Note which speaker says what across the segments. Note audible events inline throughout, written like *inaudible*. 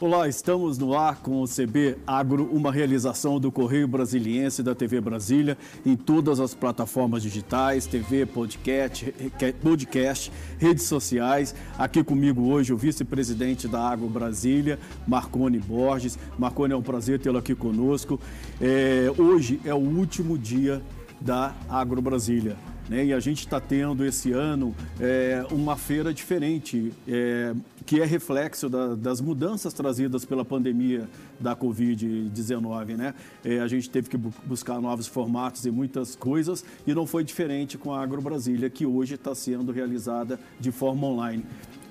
Speaker 1: Olá, estamos no ar com o CB Agro, uma realização do Correio Brasiliense da TV Brasília em todas as plataformas digitais, TV, podcast, podcast, redes sociais. Aqui comigo hoje o vice-presidente da Agro Brasília, Marcone Borges. Marcone, é um prazer tê-lo aqui conosco. É, hoje é o último dia da Agro Brasília. Né? E a gente está tendo esse ano é, uma feira diferente, é, que é reflexo da, das mudanças trazidas pela pandemia da Covid-19. Né? É, a gente teve que buscar novos formatos e muitas coisas, e não foi diferente com a Agro Brasília, que hoje está sendo realizada de forma online.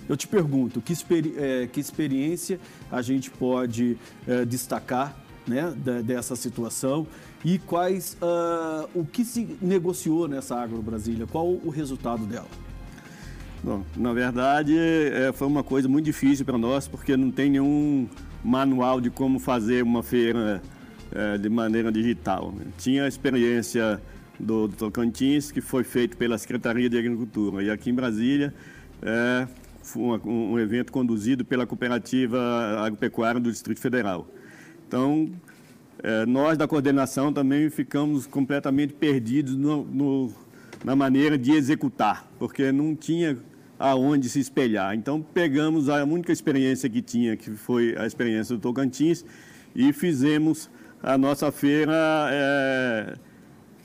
Speaker 1: Eu te pergunto, que, experi é, que experiência a gente pode é, destacar né, dessa situação e quais uh, o que se negociou nessa Agro Brasília? Qual o resultado dela?
Speaker 2: Bom, na verdade, é, foi uma coisa muito difícil para nós, porque não tem nenhum manual de como fazer uma feira é, de maneira digital. Tinha a experiência do, do, Tocantins, que foi feito pela Secretaria de Agricultura, e aqui em Brasília é, foi um, um evento conduzido pela Cooperativa Agropecuária do Distrito Federal. Então, é, nós da coordenação também ficamos completamente perdidos no, no, na maneira de executar, porque não tinha aonde se espelhar. Então pegamos a única experiência que tinha, que foi a experiência do Tocantins, e fizemos a nossa feira é,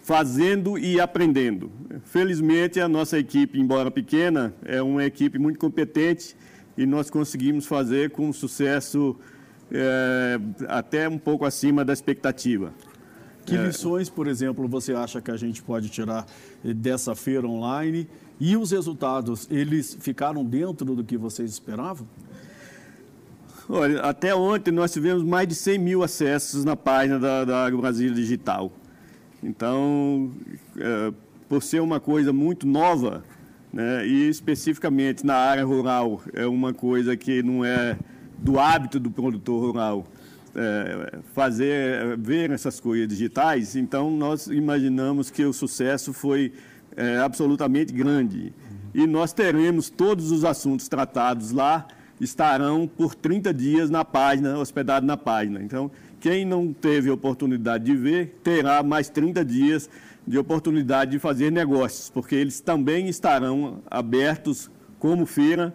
Speaker 2: fazendo e aprendendo. Felizmente a nossa equipe, embora pequena, é uma equipe muito competente e nós conseguimos fazer com sucesso é, até um pouco acima da expectativa.
Speaker 1: Que é. lições, por exemplo, você acha que a gente pode tirar dessa feira online? E os resultados, eles ficaram dentro do que vocês esperavam?
Speaker 2: Olha, até ontem nós tivemos mais de 100 mil acessos na página da, da Brasil Digital. Então, é, por ser uma coisa muito nova, né, e especificamente na área rural, é uma coisa que não é do hábito do produtor rural é, fazer, ver essas coisas digitais, então nós imaginamos que o sucesso foi é, absolutamente grande. E nós teremos todos os assuntos tratados lá, estarão por 30 dias na página, hospedado na página. Então, quem não teve oportunidade de ver, terá mais 30 dias de oportunidade de fazer negócios, porque eles também estarão abertos como feira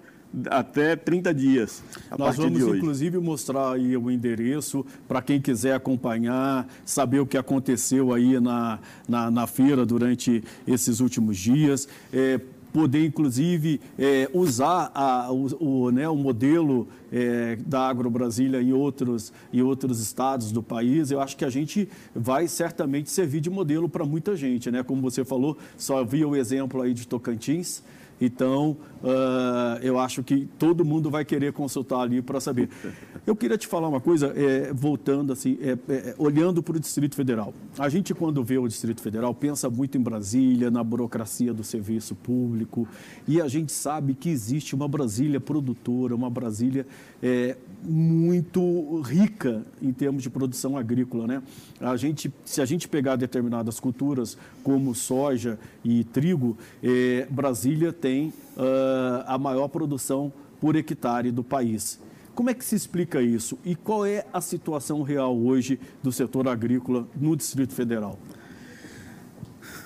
Speaker 2: até 30 dias.
Speaker 1: Nós vamos, inclusive, mostrar aí o endereço para quem quiser acompanhar, saber o que aconteceu aí na, na, na feira durante esses últimos dias. É, poder, inclusive, é, usar a, o, o, né, o modelo é, da Agro Brasília em outros, em outros estados do país, eu acho que a gente vai certamente servir de modelo para muita gente. Né? Como você falou, só havia o exemplo aí de Tocantins, então, uh, eu acho que todo mundo vai querer consultar ali para saber. Eu queria te falar uma coisa, é, voltando assim, é, é, olhando para o Distrito Federal. A gente, quando vê o Distrito Federal, pensa muito em Brasília, na burocracia do serviço público, e a gente sabe que existe uma Brasília produtora, uma Brasília é, muito rica em termos de produção agrícola. Né? A gente, se a gente pegar determinadas culturas, como soja e trigo, é, Brasília tem tem uh, a maior produção por hectare do país. Como é que se explica isso e qual é a situação real hoje do setor agrícola no Distrito Federal?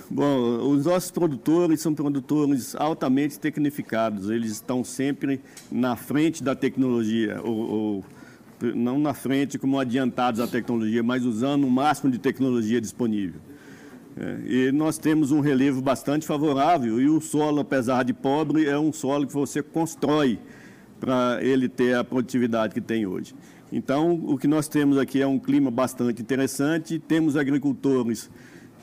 Speaker 2: Bom, os nossos produtores são produtores altamente tecnificados, eles estão sempre na frente da tecnologia, ou, ou não na frente como adiantados à tecnologia, mas usando o máximo de tecnologia disponível. É, e nós temos um relevo bastante favorável e o solo, apesar de pobre, é um solo que você constrói para ele ter a produtividade que tem hoje. Então, o que nós temos aqui é um clima bastante interessante, temos agricultores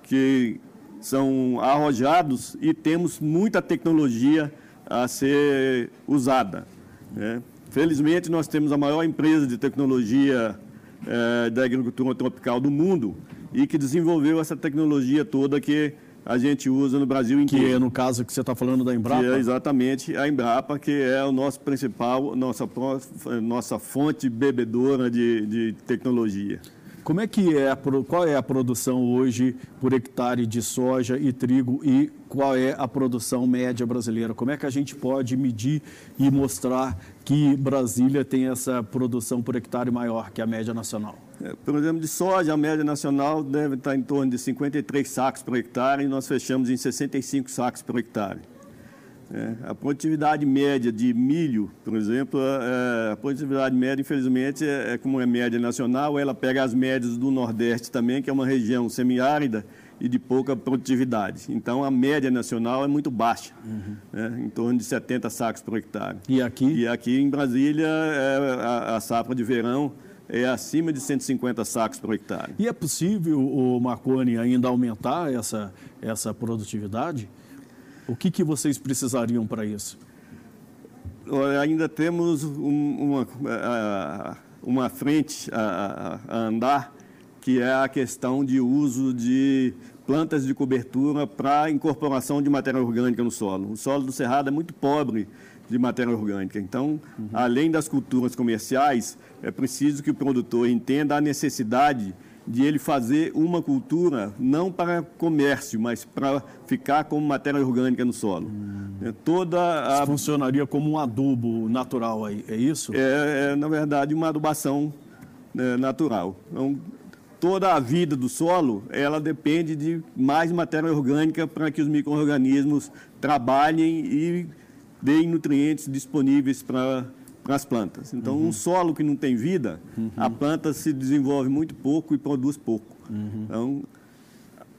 Speaker 2: que são arrojados e temos muita tecnologia a ser usada. Né? Felizmente, nós temos a maior empresa de tecnologia é, da agricultura tropical do mundo, e que desenvolveu essa tecnologia toda que a gente usa no Brasil inteiro.
Speaker 1: Que é, no caso que você está falando da Embrapa?
Speaker 2: Que é exatamente a Embrapa, que é o nosso principal, nossa, nossa fonte bebedora de, de tecnologia.
Speaker 1: Como é que é, qual é a produção hoje por hectare de soja e trigo e qual é a produção média brasileira? Como é que a gente pode medir e mostrar que Brasília tem essa produção por hectare maior que a média nacional?
Speaker 2: É, por exemplo, de soja, a média nacional deve estar em torno de 53 sacos por hectare e nós fechamos em 65 sacos por hectare. É, a produtividade média de milho, por exemplo, é, a produtividade média, infelizmente, é, é, como é média nacional, ela pega as médias do Nordeste também, que é uma região semiárida e de pouca produtividade. Então, a média nacional é muito baixa, uhum. né, em torno de 70 sacos por hectare.
Speaker 1: E aqui?
Speaker 2: E aqui em Brasília, é, a, a safra de verão é acima de 150 sacos por hectare.
Speaker 1: E é possível, o Marconi, ainda aumentar essa, essa produtividade? O que, que vocês precisariam para isso?
Speaker 2: Ainda temos um, uma, uma frente a, a, andar, que é a questão de uso de plantas de cobertura para incorporação de matéria orgânica no solo. O solo do Cerrado é muito pobre de matéria orgânica. Então, uhum. além das culturas comerciais, é preciso que o produtor entenda a necessidade de ele fazer uma cultura não para comércio, mas para ficar como matéria orgânica no solo. Hum.
Speaker 1: É, toda a... funcionaria como um adubo natural, é isso?
Speaker 2: É, é na verdade, uma adubação né, natural. Então, toda a vida do solo, ela depende de mais matéria orgânica para que os micro-organismos trabalhem e deem nutrientes disponíveis para as plantas. Então, uhum. um solo que não tem vida, uhum. a planta se desenvolve muito pouco e produz pouco. Uhum. Então,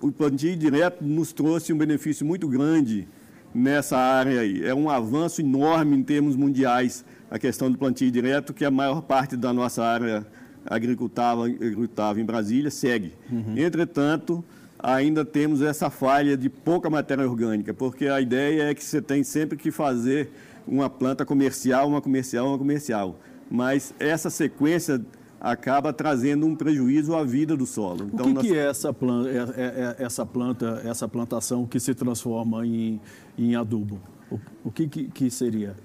Speaker 2: o plantio direto nos trouxe um benefício muito grande nessa área aí. É um avanço enorme em termos mundiais a questão do plantio direto, que a maior parte da nossa área agricultável, agricultável em Brasília segue. Uhum. Entretanto, ainda temos essa falha de pouca matéria orgânica, porque a ideia é que você tem sempre que fazer uma planta comercial, uma comercial, uma comercial. Mas essa sequência acaba trazendo um prejuízo à vida do solo.
Speaker 1: Então, o que, nós... que é essa planta, é, é, é, essa planta, essa plantação que se transforma em, em adubo? O, o que, que, que seria?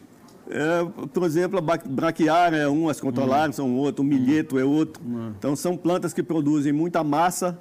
Speaker 2: É, por exemplo, a braquiária é um, as controlares hum. são outro, o milheto hum. é outro. Hum. Então, são plantas que produzem muita massa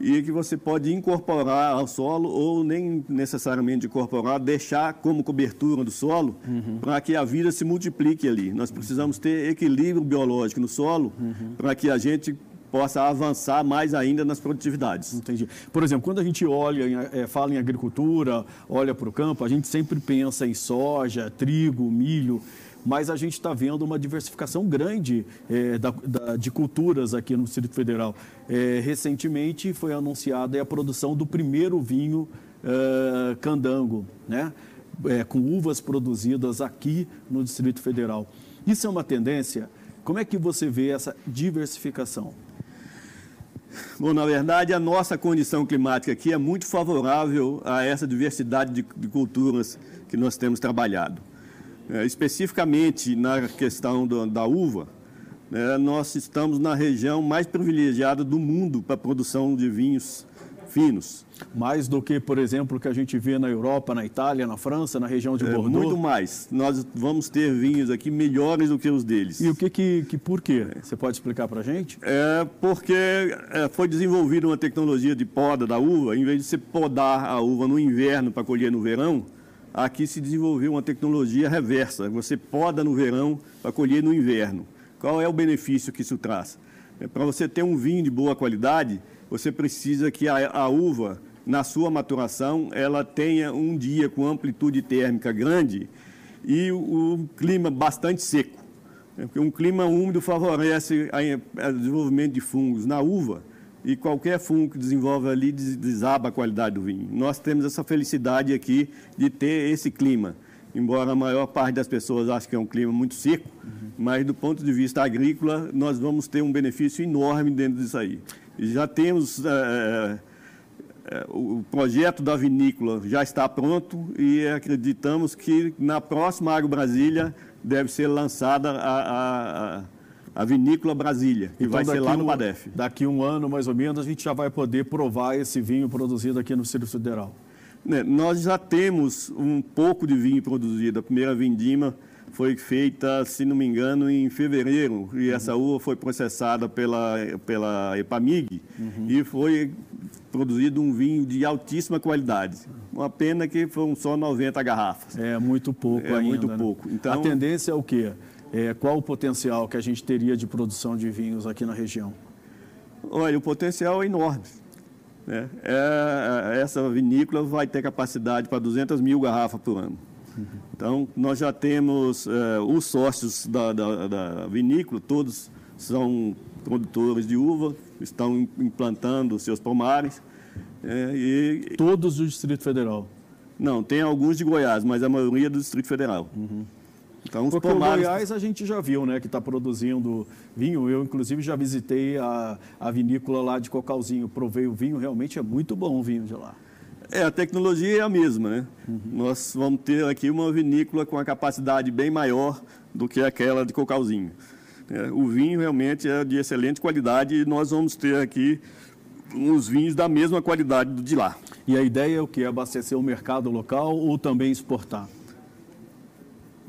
Speaker 2: e que você pode incorporar ao solo ou nem necessariamente incorporar, deixar como cobertura do solo uhum. para que a vida se multiplique ali. Nós precisamos ter equilíbrio biológico no solo uhum. para que a gente possa avançar mais ainda nas produtividades.
Speaker 1: Entendi. Por exemplo, quando a gente olha, é, fala em agricultura, olha para o campo, a gente sempre pensa em soja, trigo, milho mas a gente está vendo uma diversificação grande é, da, da, de culturas aqui no Distrito Federal. É, recentemente foi anunciada a produção do primeiro vinho é, candango, né? É, com uvas produzidas aqui no Distrito Federal. Isso é uma tendência? Como é que você vê essa diversificação?
Speaker 2: Bom, na verdade, a nossa condição climática aqui é muito favorável a essa diversidade de, de culturas que nós temos trabalhado. É, especificamente na questão do, da uva, né, nós estamos na região mais privilegiada do mundo para a produção de vinhos finos.
Speaker 1: Mais do que, por exemplo, o que a gente vê na Europa, na Itália, na França, na região de é, Bordeaux?
Speaker 2: Muito mais. Nós vamos ter vinhos aqui melhores do que os deles.
Speaker 1: E o que, que, que por quê? Você pode explicar para a gente?
Speaker 2: É porque é, foi desenvolvida uma tecnologia de poda da uva, em vez de você podar a uva no inverno para colher no verão, aqui se desenvolveu uma tecnologia reversa. Você poda no verão para colher no inverno. Qual é o benefício que isso traz? É, para você ter um vinho de boa qualidade, você precisa que a, a uva, na sua maturação, ela tenha um dia com amplitude térmica grande e o, o clima bastante seco. É, porque um clima úmido favorece o desenvolvimento de fungos na uva e qualquer fungo que desenvolve ali desaba a qualidade do vinho. Nós temos essa felicidade aqui de ter esse clima. Embora a maior parte das pessoas ache que é um clima muito seco, uhum. mas do ponto de vista agrícola, nós vamos ter um benefício enorme dentro disso aí. Já temos. É, o projeto da vinícola já está pronto e acreditamos que na próxima Agro Brasília deve ser lançada a a Vinícola Brasília, que então, vai ser lá no Badef.
Speaker 1: Daqui um ano, mais ou menos, a gente já vai poder provar esse vinho produzido aqui no Distrito Federal.
Speaker 2: Né, nós já temos um pouco de vinho produzido. A primeira vindima foi feita, se não me engano, em fevereiro, e uhum. essa uva foi processada pela, pela Epamig uhum. e foi produzido um vinho de altíssima qualidade. Uma pena que foram só 90 garrafas.
Speaker 1: É muito pouco
Speaker 2: é
Speaker 1: ainda.
Speaker 2: muito
Speaker 1: né?
Speaker 2: pouco.
Speaker 1: Então, a tendência é o quê? É, qual o potencial que a gente teria de produção de vinhos aqui na região?
Speaker 2: Olha, o potencial é enorme. Né? É, essa vinícola vai ter capacidade para 200 mil garrafas por ano. Então, nós já temos é, os sócios da, da, da, vinícola, todos são produtores de uva, estão implantando seus pomares.
Speaker 1: É, e... Todos do Distrito Federal?
Speaker 2: Não, tem alguns de Goiás, mas a maioria do Distrito Federal. Uhum.
Speaker 1: Então, Porque pomares... o Goiás a gente já viu, né, que está produzindo vinho. Eu, inclusive, já visitei a, a vinícola lá de Cocalzinho, provei o vinho, realmente é muito bom o vinho de lá.
Speaker 2: É, a tecnologia é a mesma, né? Uhum. Nós vamos ter aqui uma vinícola com a capacidade bem maior do que aquela de Cocalzinho. É, o vinho realmente é de excelente qualidade e nós vamos ter aqui uns vinhos da mesma qualidade do de lá.
Speaker 1: E a ideia é o que? Abastecer o mercado local ou também exportar?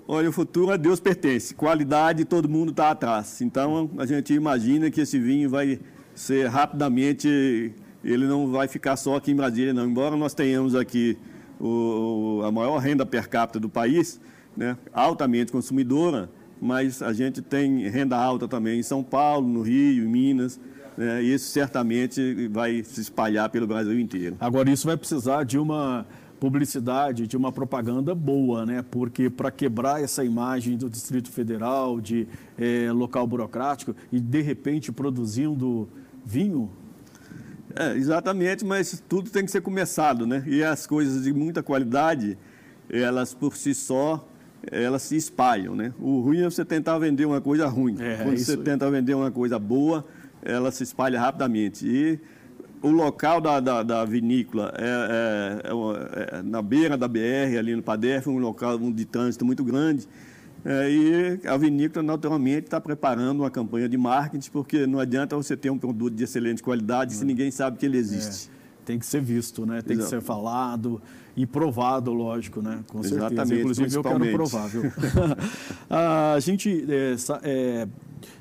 Speaker 2: Olha, o futuro a Deus pertence. Qualidade, todo mundo está atrás. Então, a gente imagina que esse vinho vai ser rapidamente, ele não vai ficar só aqui em Brasília, não. Embora nós tenhamos aqui o, a maior renda per capita do país, né, altamente consumidora, mas a gente tem renda alta também em São Paulo, no Rio, em Minas. Né, e isso certamente vai se espalhar pelo Brasil inteiro.
Speaker 1: Agora, isso vai precisar de uma publicidade, de uma propaganda boa, né? Porque para quebrar essa imagem do Distrito Federal, de é, local burocrático, e de repente produzindo vinho.
Speaker 2: É, exatamente, mas tudo tem que ser começado, né? E as coisas de muita qualidade, elas por si só, elas se espalham, né? O ruim é você tentar vender uma coisa ruim. É, Quando você tenta vender uma coisa boa, ela se espalha rapidamente. E o local da, da, da vinícola é, é, é, é, na beira da BR, ali no Padef, um local de trânsito muito grande. É, e a vinícola, naturalmente, está preparando uma campanha de marketing, porque não adianta você ter um produto de excelente qualidade se ninguém sabe que ele existe.
Speaker 1: É, tem que ser visto, né? tem Exato. que ser falado e provado, lógico, né?
Speaker 2: com certeza. Exatamente,
Speaker 1: Inclusive, eu quero provar. Viu? *laughs* *laughs* a gente é,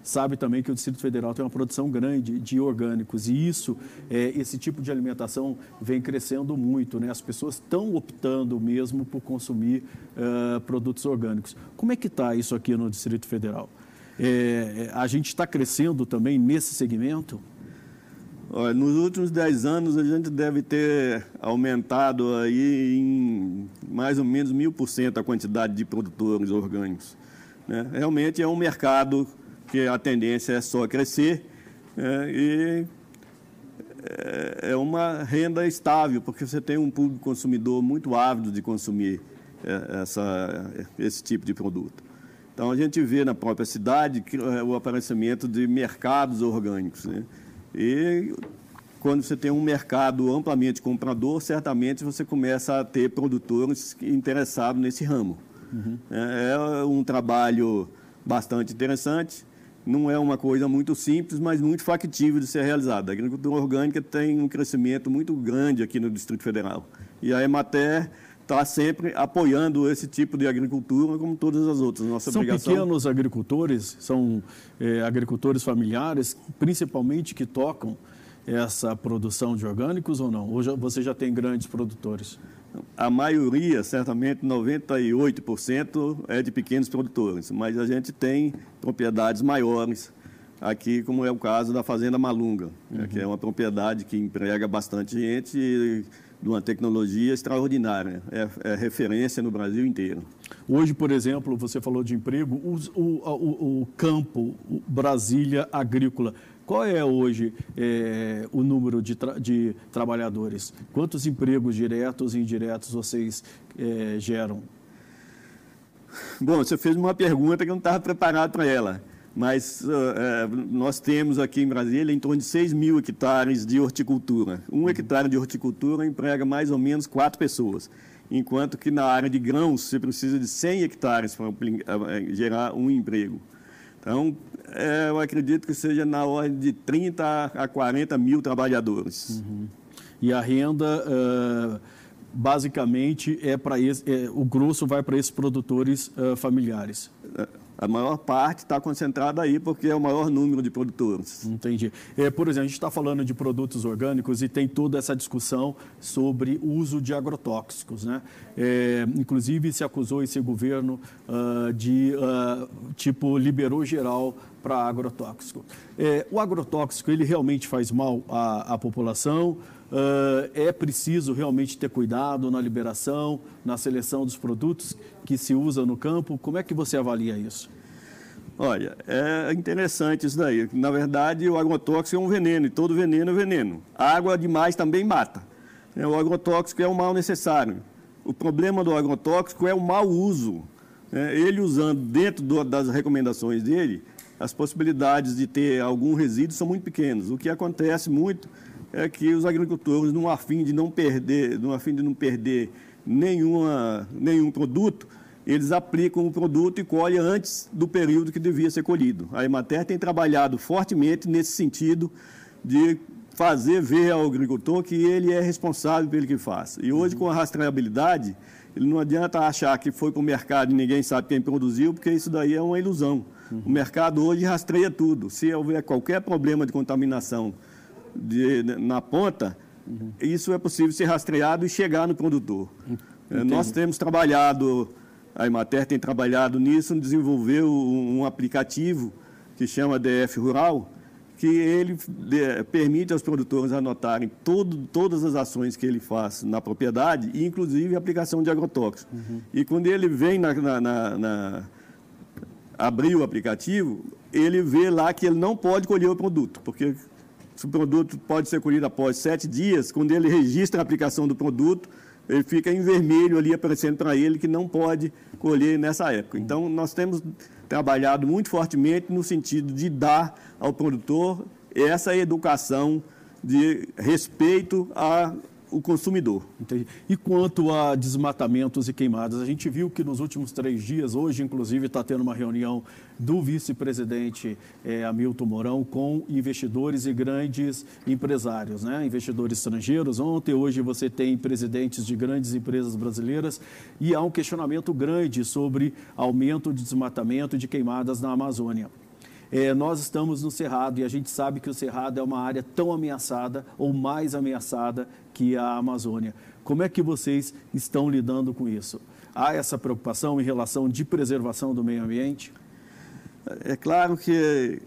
Speaker 1: sabe também que o Distrito Federal tem uma produção grande de orgânicos e isso, é, esse tipo de alimentação vem crescendo muito, né? As pessoas estão optando mesmo por consumir uh, produtos orgânicos. Como é que está isso aqui no Distrito Federal? É, a gente está crescendo também nesse segmento?
Speaker 2: Olha, nos últimos 10 anos a gente deve ter aumentado aí em mais ou menos mil por cento a quantidade de produtores orgânicos. Né? Realmente é um mercado que a tendência é só crescer é, e é, é uma renda estável, porque você tem um público consumidor muito ávido de consumir é, essa, esse tipo de produto. Então, a gente vê na própria cidade é, o aparecimento de mercados orgânicos. Né? E quando você tem um mercado amplamente comprador, certamente você começa a ter produtores interessados nesse ramo. Uhum. É, é um trabalho bastante interessante não é uma coisa muito simples, mas muito factível de ser realizada. A agricultura orgânica tem um crescimento muito grande aqui no Distrito Federal. E a Emater está sempre apoiando esse tipo de agricultura, como todas as outras. Nossa
Speaker 1: são
Speaker 2: obrigação...
Speaker 1: pequenos agricultores, são é, agricultores familiares, principalmente que tocam essa produção de orgânicos ou não? Ou já, você já tem grandes produtores?
Speaker 2: A maioria, certamente 98%, é de pequenos produtores, mas a gente tem propriedades maiores aqui, como é o caso da Fazenda Malunga, uhum. que é uma propriedade que emprega bastante gente e de uma tecnologia extraordinária, é, é, referência no Brasil inteiro.
Speaker 1: Hoje, por exemplo, você falou de emprego, o, o, o, o campo, Brasília agrícola, qual é hoje é, o número de, tra de, trabalhadores? Quantos empregos diretos e indiretos vocês é, geram?
Speaker 2: Bom, você fez uma pergunta que eu não estava preparado para ela. Mas uh, nós temos aqui em Brasília em torno de 6 mil hectares de horticultura. Um hectare de horticultura emprega mais ou menos quatro pessoas, enquanto que na área de grãos você precisa de 100 hectares para gerar um emprego. Então, é, eu acredito que seja na ordem de 30 a 40 mil trabalhadores.
Speaker 1: Uhum. E a renda uh, basicamente é para é, o grosso vai para esses produtores uh, familiares.
Speaker 2: A maior parte está concentrada aí porque é o maior número de produtores.
Speaker 1: Entendi. É, por exemplo, a gente está falando de produtos orgânicos e tem toda essa discussão sobre o uso de agrotóxicos. Né? É, inclusive, se acusou esse governo uh, de, uh, tipo, liberou geral para agrotóxico. É, o agrotóxico, ele realmente faz mal à, à população? Uh, é preciso realmente ter cuidado na liberação, na seleção dos produtos que se usa no campo. Como é que você avalia isso?
Speaker 2: Olha, é interessante isso daí. Na verdade, o agrotóxico é um veneno e todo veneno é veneno. Água demais também mata. É, o agrotóxico é um mal necessário. O problema do agrotóxico é o mau uso. É, ele usando dentro das recomendações dele, as possibilidades de ter algum resíduo são muito pequenas. O que acontece muito é que os agricultores, num afim de não perder, num afim de não perder nenhuma, nenhum produto, eles aplicam o produto e colhem antes do período que devia ser colhido. A Emater tem trabalhado fortemente nesse sentido de fazer ver ao agricultor que ele é responsável pelo que faz. E hoje, uhum. com a rastreabilidade, ele não adianta achar que foi para o mercado e ninguém sabe quem produziu, porque isso daí é uma ilusão. Uhum. O mercado hoje rastreia tudo. Se houver qualquer problema de contaminação de, na ponta, uhum. isso é possível ser rastreado e chegar no produtor. É, nós temos trabalhado, a Imater tem trabalhado nisso, desenvolveu um, um aplicativo que chama DF Rural, que ele de, permite aos produtores anotarem todo, todas as ações que ele faz na propriedade, inclusive a aplicação de agrotóxicos. Uhum. E quando ele vem na, na, na, na abrir o aplicativo, ele vê lá que ele não pode colher o produto, porque o produto pode ser colhido após sete dias, quando ele registra a aplicação do produto, ele fica em vermelho ali aparecendo para ele que não pode colher nessa época. Então, nós temos trabalhado muito fortemente no sentido de dar ao produtor essa educação de respeito a o consumidor.
Speaker 1: E quanto a desmatamentos e queimadas, a gente viu que nos últimos três dias, hoje inclusive está tendo uma reunião do vice-presidente é, Hamilton Mourão com investidores e grandes empresários, né? investidores estrangeiros. Ontem, hoje você tem presidentes de grandes empresas brasileiras e há um questionamento grande sobre aumento de desmatamento e de queimadas na Amazônia. É, nós estamos no Cerrado e a gente sabe que o Cerrado é uma área tão ameaçada ou mais ameaçada que a Amazônia. Como é que vocês estão lidando com isso? Há essa preocupação em relação de preservação do meio ambiente?
Speaker 2: É claro que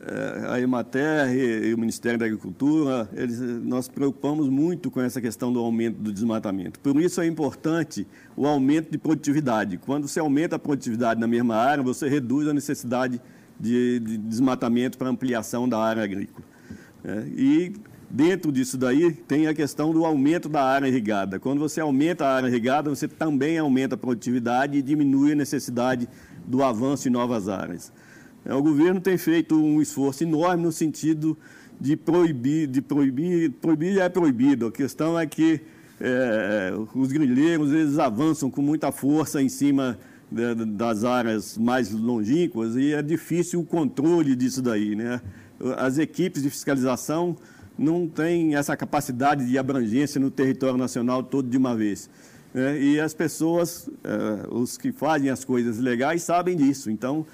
Speaker 2: é, a Emater e o Ministério da Agricultura, eles, nós preocupamos muito com essa questão do aumento do desmatamento. Por isso é importante o aumento de produtividade. Quando você aumenta a produtividade na mesma área, você reduz a necessidade de, de desmatamento para ampliação da área agrícola. É, e dentro disso daí tem a questão do aumento da área irrigada. Quando você aumenta a área irrigada, você também aumenta a produtividade e diminui a necessidade do avanço em novas áreas. É, o governo tem feito um esforço enorme no sentido de proibir, de proibir, proibir é proibido. A questão é que é, os grileiros eles avançam com muita força em cima das áreas mais longínquas e é difícil o controle disso daí. Né? As equipes de fiscalização não têm essa capacidade de abrangência no território nacional todo de uma vez. Né? E as pessoas, eh, os que fazem as coisas legais, sabem disso. Então,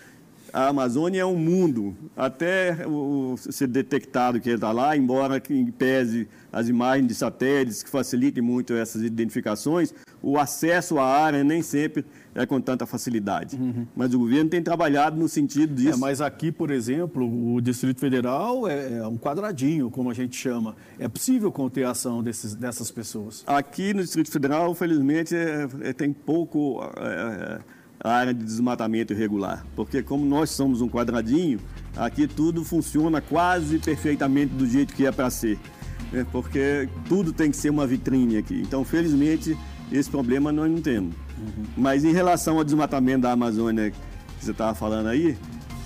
Speaker 2: a Amazônia é um mundo, até o, ser detectado que ele está lá, embora que pese as imagens de satélites que facilitem muito essas identificações, o acesso à área nem sempre é com tanta facilidade. Uhum. Mas o governo tem trabalhado no sentido disso. É,
Speaker 1: mas aqui, por exemplo, o Distrito Federal é, é, um quadradinho, como a gente chama. É possível conter a ação desses, dessas pessoas?
Speaker 2: Aqui no Distrito Federal, felizmente, é, é tem pouco é, a área de desmatamento irregular. Porque como nós somos um quadradinho, aqui tudo funciona quase perfeitamente do jeito que é para ser. Né? Porque tudo tem que ser uma vitrine aqui. Então, felizmente, esse problema nós não temos. Uhum. Mas em relação ao desmatamento da Amazônia que você estava falando aí,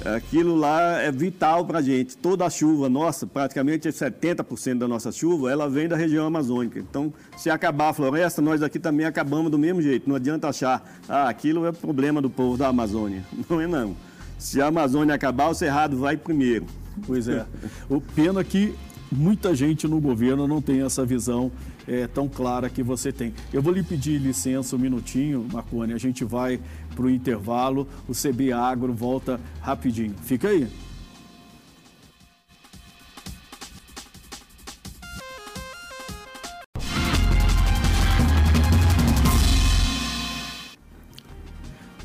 Speaker 2: aquilo lá é vital para a gente. Toda a chuva nossa, praticamente 70% da nossa chuva, ela vem da região amazônica. Então, se acabar a floresta, nós aqui também acabamos do mesmo jeito. Não adianta achar, ah, aquilo é problema do povo da Amazônia. *laughs* Não é não. Se a Amazônia acabar, o Cerrado vai primeiro.
Speaker 1: Pois é. o pena que muita gente no governo não tem essa visão é, tão clara que você tem. Eu vou lhe pedir licença um minutinho, Marconi, a gente vai para o intervalo, o CB Agro volta rapidinho. Fica aí.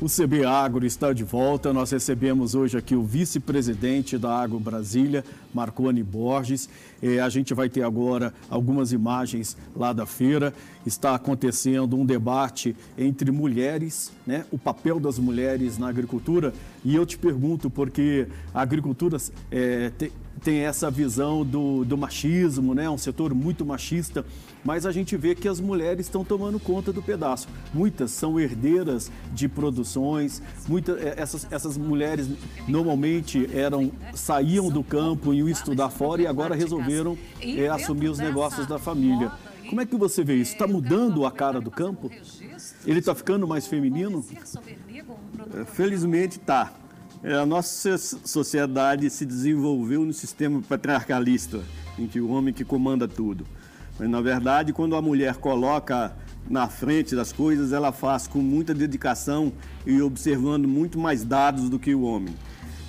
Speaker 1: O CB Agro está de volta. Nós recebemos hoje aqui o vice-presidente da Agro Brasília, Marconi Borges. É, a gente vai ter agora algumas imagens lá da feira. Está acontecendo um debate entre mulheres, né? o papel das mulheres na agricultura. E eu te pergunto, porque a agricultura é, tem, essa visão do, do machismo, né? um setor muito machista mas a gente vê que as mulheres estão tomando conta do pedaço. Muitas são herdeiras de produções, muitas, eh, essas, essas mulheres normalmente eram saíam do campo e iam estudar fora e agora resolveram é, assumir os negócios da família. Como é que você vê isso? Está mudando a cara do campo? Ele está ficando mais feminino?
Speaker 2: Eh, felizmente está. A nossa sociedade se desenvolveu no sistema patriarcalista, em que o homem que comanda tudo. Mas, na verdade, quando a mulher coloca na frente das coisas, ela faz com muita dedicação e observando muito mais dados do que o homem.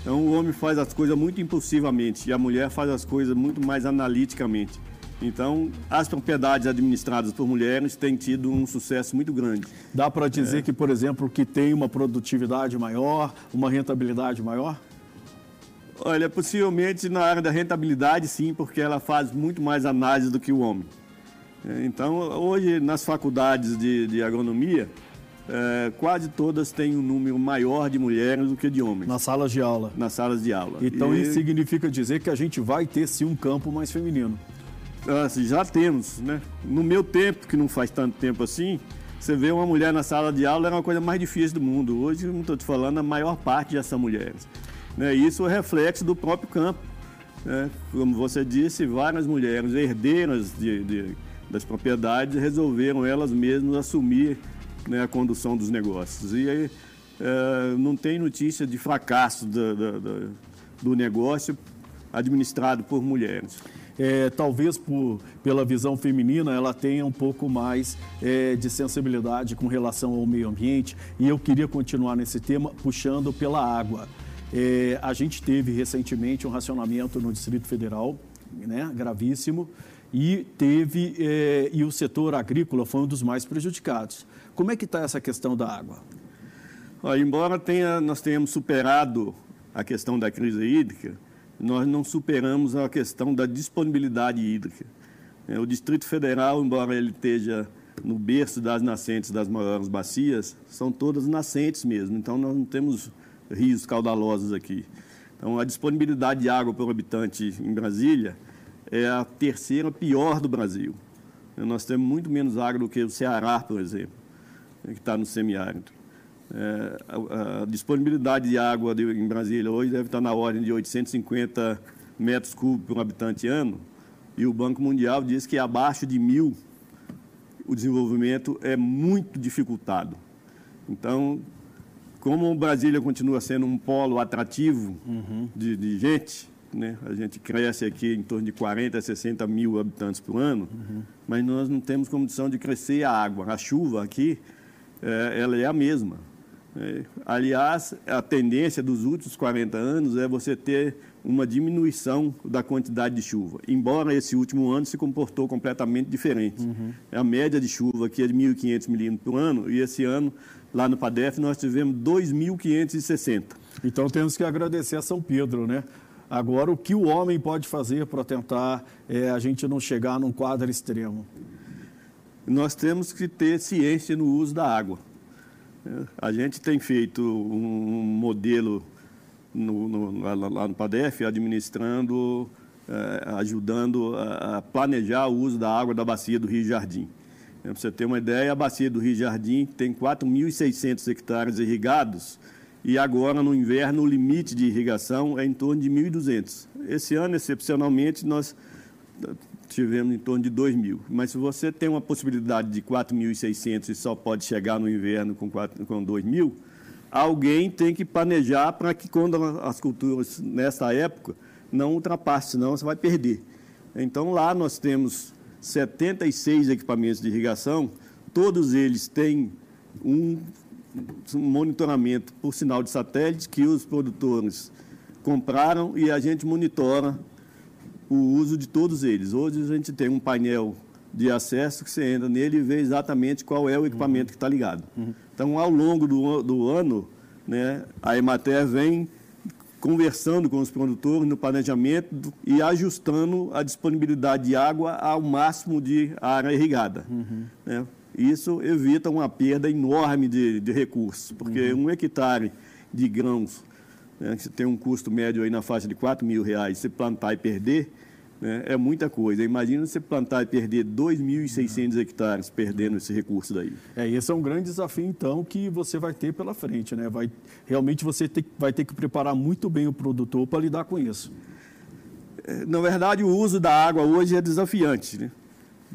Speaker 2: Então, o homem faz as coisas muito impulsivamente e a mulher faz as coisas muito mais analiticamente. Então, as propriedades administradas por mulheres têm tido um sucesso muito grande.
Speaker 1: Dá para dizer é. que, por exemplo, que tem uma produtividade maior, uma rentabilidade maior?
Speaker 2: Olha, possivelmente na área da rentabilidade, sim, porque ela faz muito mais análise do que o homem. Então, hoje, nas faculdades de, de agronomia, é, quase todas têm um número maior de mulheres do que de homens.
Speaker 1: Nas salas de aula.
Speaker 2: Nas salas de aula.
Speaker 1: Então, e... isso significa dizer que a gente vai ter, sim, um campo mais feminino.
Speaker 2: Assim, já temos, né? No meu tempo, que não faz tanto tempo assim, você vê uma mulher na sala de aula era uma coisa mais difícil do mundo. Hoje, não estou te falando, a maior parte já são mulheres. Né? Isso é reflexo do próprio campo. Né? Como você disse, várias mulheres herdeiras de, de das propriedades resolveram elas mesmas assumir né, a condução dos negócios. E aí é, não tem notícia de fracasso do, do, do negócio administrado por mulheres.
Speaker 1: É, talvez por, pela visão feminina ela tenha um pouco mais é, de sensibilidade com relação ao meio ambiente. E eu queria continuar nesse tema puxando pela água. É, a gente teve recentemente um racionamento no Distrito Federal, né, gravíssimo e teve eh, e o setor agrícola foi um dos mais prejudicados. Como é que está essa questão da água?
Speaker 2: embora tenha, nós tenhamos superado a questão da crise hídrica, nós não superamos a questão da disponibilidade hídrica. É, o Distrito Federal, embora ele esteja no berço das nascentes das maiores bacias, são todas nascentes mesmo, então nós não temos rios caudalosos aqui. Então, a disponibilidade de água por habitante em Brasília é a terceira pior do Brasil. Nós temos muito menos água do que o Ceará, por exemplo, que está no semiárido. É, a, a, disponibilidade de água de, em Brasília hoje deve estar na ordem de 850 metros cúbicos por habitante ano, e o Banco Mundial diz que abaixo de mil o desenvolvimento é muito dificultado. Então, como Brasília continua sendo um polo atrativo uhum. de, de gente, né? A gente cresce aqui em torno de 40 a 60 mil habitantes por ano, uhum. mas nós não temos condição de crescer a água. A chuva aqui, é, ela é a mesma. É, aliás, a tendência dos últimos 40 anos é você ter uma diminuição da quantidade de chuva, embora esse último ano se comportou completamente diferente. Uhum. A média de chuva aqui é de 1.500 milímetros por ano, e esse ano, lá no PADEF, nós tivemos 2.560.
Speaker 1: Então temos que agradecer a São Pedro, né? Agora, o que o homem pode fazer para tentar é, a gente não chegar num quadro extremo?
Speaker 2: Nós temos que ter ciência no uso da água. A gente tem feito um modelo no, no, lá, no PADEF, administrando, é, ajudando a, planejar o uso da água da bacia do Rio Jardim. Para você ter uma ideia, a bacia do Rio Jardim tem 4.600 hectares irrigados, e agora no inverno o limite de irrigação é em torno de 1.200. Esse ano, excepcionalmente, nós tivemos em torno de 2.000. Mas se você tem uma possibilidade de 4.600 e só pode chegar no inverno com, 4, com 2.000, alguém tem que planejar para que quando as culturas, nessa época, não ultrapasse, senão você vai perder. Então lá nós temos 76 equipamentos de irrigação, todos eles têm um monitoramento por sinal de satélite que os produtores compraram e a gente monitora o uso de todos eles. Hoje a gente tem um painel de acesso que você entra nele e vê exatamente qual é o equipamento uhum. que está ligado. Uhum. Então, ao longo do, do ano, né, a Emater vem conversando com os produtores no planejamento e ajustando a disponibilidade de água ao máximo de área irrigada. Uhum. Né? Isso evita uma perda enorme de, de recursos, porque uhum. um hectare de grãos, né, que tem um custo médio aí na faixa de 4 mil reais, se plantar e perder, né, é muita coisa. Imagina você plantar e perder 2.600 uhum. hectares perdendo esse recurso daí.
Speaker 1: É, esse é um grande desafio, então, que você vai ter pela frente. Né? Vai, realmente você ter, vai ter que preparar muito bem o produtor para lidar com isso.
Speaker 2: É, na verdade, o uso da água hoje é desafiante. Né?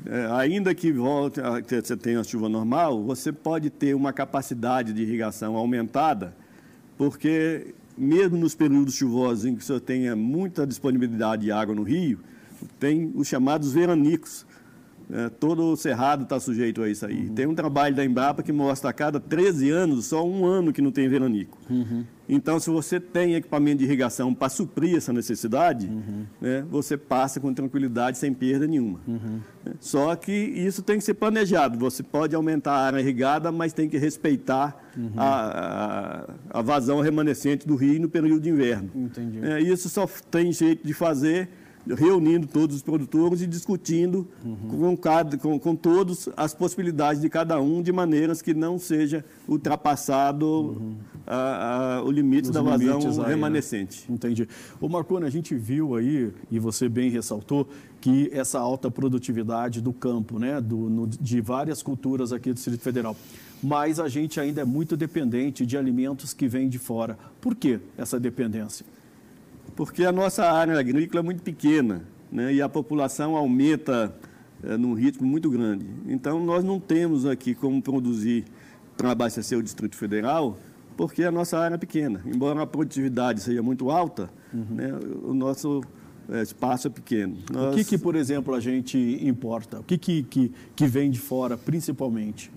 Speaker 2: É, ainda que volte, você tenha a chuva normal, você pode ter uma capacidade de irrigação aumentada, porque mesmo nos períodos chuvosos em que você tenha muita disponibilidade de água no rio, tem os chamados veranicos. É, todo o cerrado está sujeito a isso aí. Uhum. Tem um trabalho da Embrapa que mostra a cada 13 anos, só um ano que não tem veranico. Uhum. Então, se você tem equipamento de irrigação para suprir essa necessidade, uhum. né, você passa com tranquilidade, sem perda nenhuma. Uhum. Só que isso tem que ser planejado. Você pode aumentar a área irrigada, mas tem que respeitar uhum. a, a, a, vazão remanescente do rio no período de inverno. Entendi. É, isso só tem jeito de fazer reunindo todos os produtores e discutindo uhum. com, cada, com, com todos as possibilidades de cada um, de maneiras que não seja ultrapassado uhum. a, a, o limite da vazão aí, né? remanescente.
Speaker 1: Né? Entendi. Ô Marconi, a gente viu aí, e você bem ressaltou, que essa alta produtividade do campo, né, do, no, de várias culturas aqui do Distrito Federal. Mas a gente ainda é muito dependente de alimentos que vêm de fora. Por que essa dependência?
Speaker 2: Porque a nossa área agrícola é muito pequena né, e a população aumenta é, num ritmo muito grande. Então, nós não temos aqui como produzir para abastecer o Distrito Federal, porque a nossa área é pequena. Embora a produtividade seja muito alta, uhum. né, o nosso é, espaço é pequeno.
Speaker 1: Nós... O que, que, por exemplo, a gente importa? O que, que, que, que vem de fora, principalmente?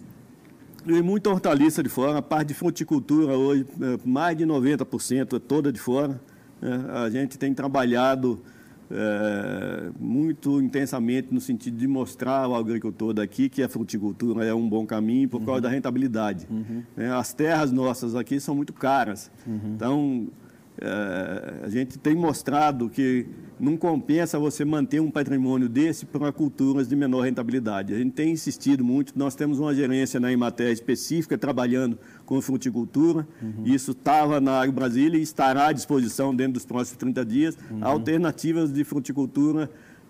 Speaker 2: Tem muita hortaliça de fora, a parte de fruticultura hoje, é, mais de 90% é toda de fora. É, a gente tem trabalhado é, muito intensamente no sentido de mostrar ao agricultor daqui que a fruticultura é um bom caminho por uhum. causa da rentabilidade. Uhum. É, as terras nossas aqui são muito caras. Uhum. Então, é, a gente tem mostrado que não compensa você manter um patrimônio desse para culturas de menor rentabilidade. A gente tem insistido muito, nós temos uma gerência na Imater específica trabalhando com fruticultura, uhum. isso estava na Agro Brasília e estará à disposição dentro dos próximos 30 dias, uhum. alternativas de fruticultura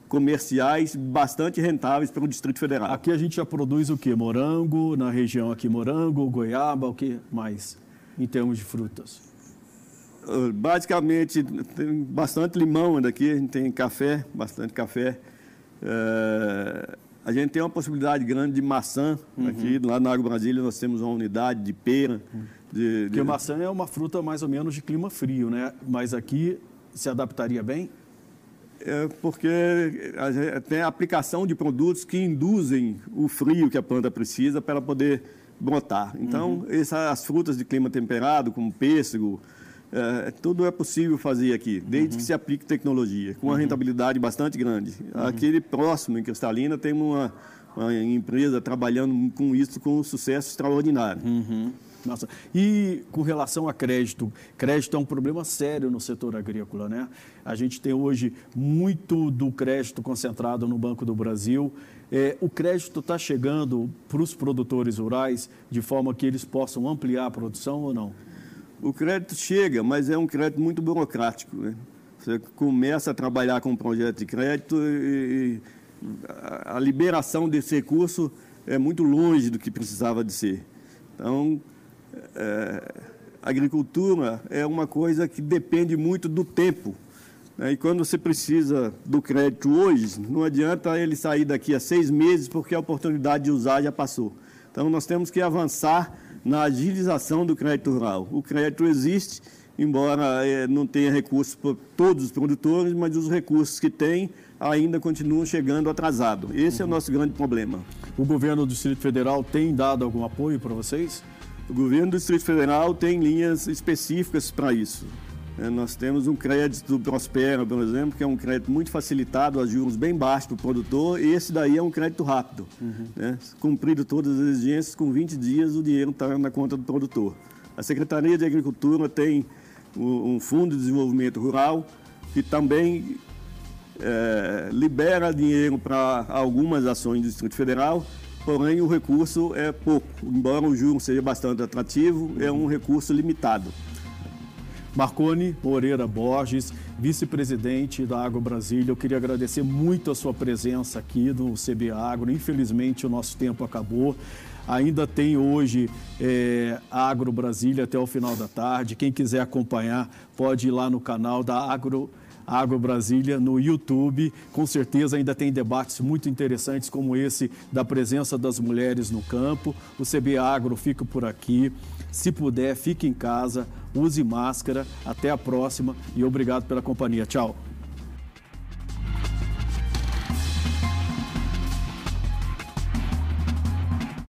Speaker 2: comerciais bastante rentáveis para o Distrito Federal.
Speaker 1: Aqui a gente já produz o que? Morango, na região aqui morango, goiaba, o que mais em termos de frutas?
Speaker 2: Basicamente tem bastante limão daqui, a gente tem café, bastante café. É, a gente tem uma possibilidade grande de maçã uhum. aqui, lá na Água Brasília nós temos uma unidade de pera.
Speaker 1: De, Porque de... maçã é uma fruta mais ou menos de clima frio, né? Mas aqui se adaptaria bem?
Speaker 2: É porque tem a aplicação de produtos que induzem o frio que a planta precisa para ela poder brotar. Então, uhum. essas, as frutas de clima temperado, como pêssego, é, tudo é possível fazer aqui, desde uhum. que se aplique tecnologia, com uma uhum. rentabilidade bastante grande. Uhum. Aquele próximo, em Cristalina, tem uma, uma, empresa trabalhando com isso com um sucesso extraordinário.
Speaker 1: Uhum. Nossa. E com relação a crédito, crédito é um problema sério no setor agrícola, né? A gente tem hoje muito do crédito concentrado no Banco do Brasil. É, o crédito está chegando para os produtores rurais de forma que eles possam ampliar a produção ou não?
Speaker 2: O crédito chega, mas é um crédito muito burocrático. Né? Você começa a trabalhar com um projeto de crédito e, a liberação desse recurso é muito longe do que precisava de ser. Então, é, agricultura é uma coisa que depende muito do tempo. Né? E quando você precisa do crédito hoje, não adianta ele sair daqui a seis meses, porque a oportunidade de usar já passou. Então, nós temos que avançar na agilização do crédito rural. O crédito existe, embora é, não tenha recursos para todos os produtores, mas os recursos que tem ainda continuam chegando atrasado. Esse uhum. é o nosso grande problema.
Speaker 1: O governo do Distrito Federal tem dado algum apoio para vocês?
Speaker 2: O governo do Distrito Federal tem linhas específicas para isso. É, nós temos um crédito Prospera, por exemplo, que é um crédito muito facilitado, a juros bem baixos para o produtor, e esse daí é um crédito rápido. Uhum. Né? Cumprido todas as exigências, com 20 dias o dinheiro está na conta do produtor. A Secretaria de Agricultura tem um fundo de desenvolvimento rural que também é, libera dinheiro para algumas ações do Distrito Federal, porém o recurso é pouco. Embora o juro seja bastante atrativo, é um recurso limitado.
Speaker 1: Marcone Moreira Borges, vice-presidente da Agro Brasília, eu queria agradecer muito a sua presença aqui no CB Agro. Infelizmente, o nosso tempo acabou. Ainda tem hoje é, Agro Brasília até o final da tarde. Quem quiser acompanhar, pode ir lá no canal da Agro Agro Brasília no YouTube. Com certeza ainda tem debates muito interessantes como esse da presença das mulheres no campo. O CB Agro fica por aqui. Se puder, fique em casa, use máscara. Até a próxima e obrigado pela companhia. Tchau.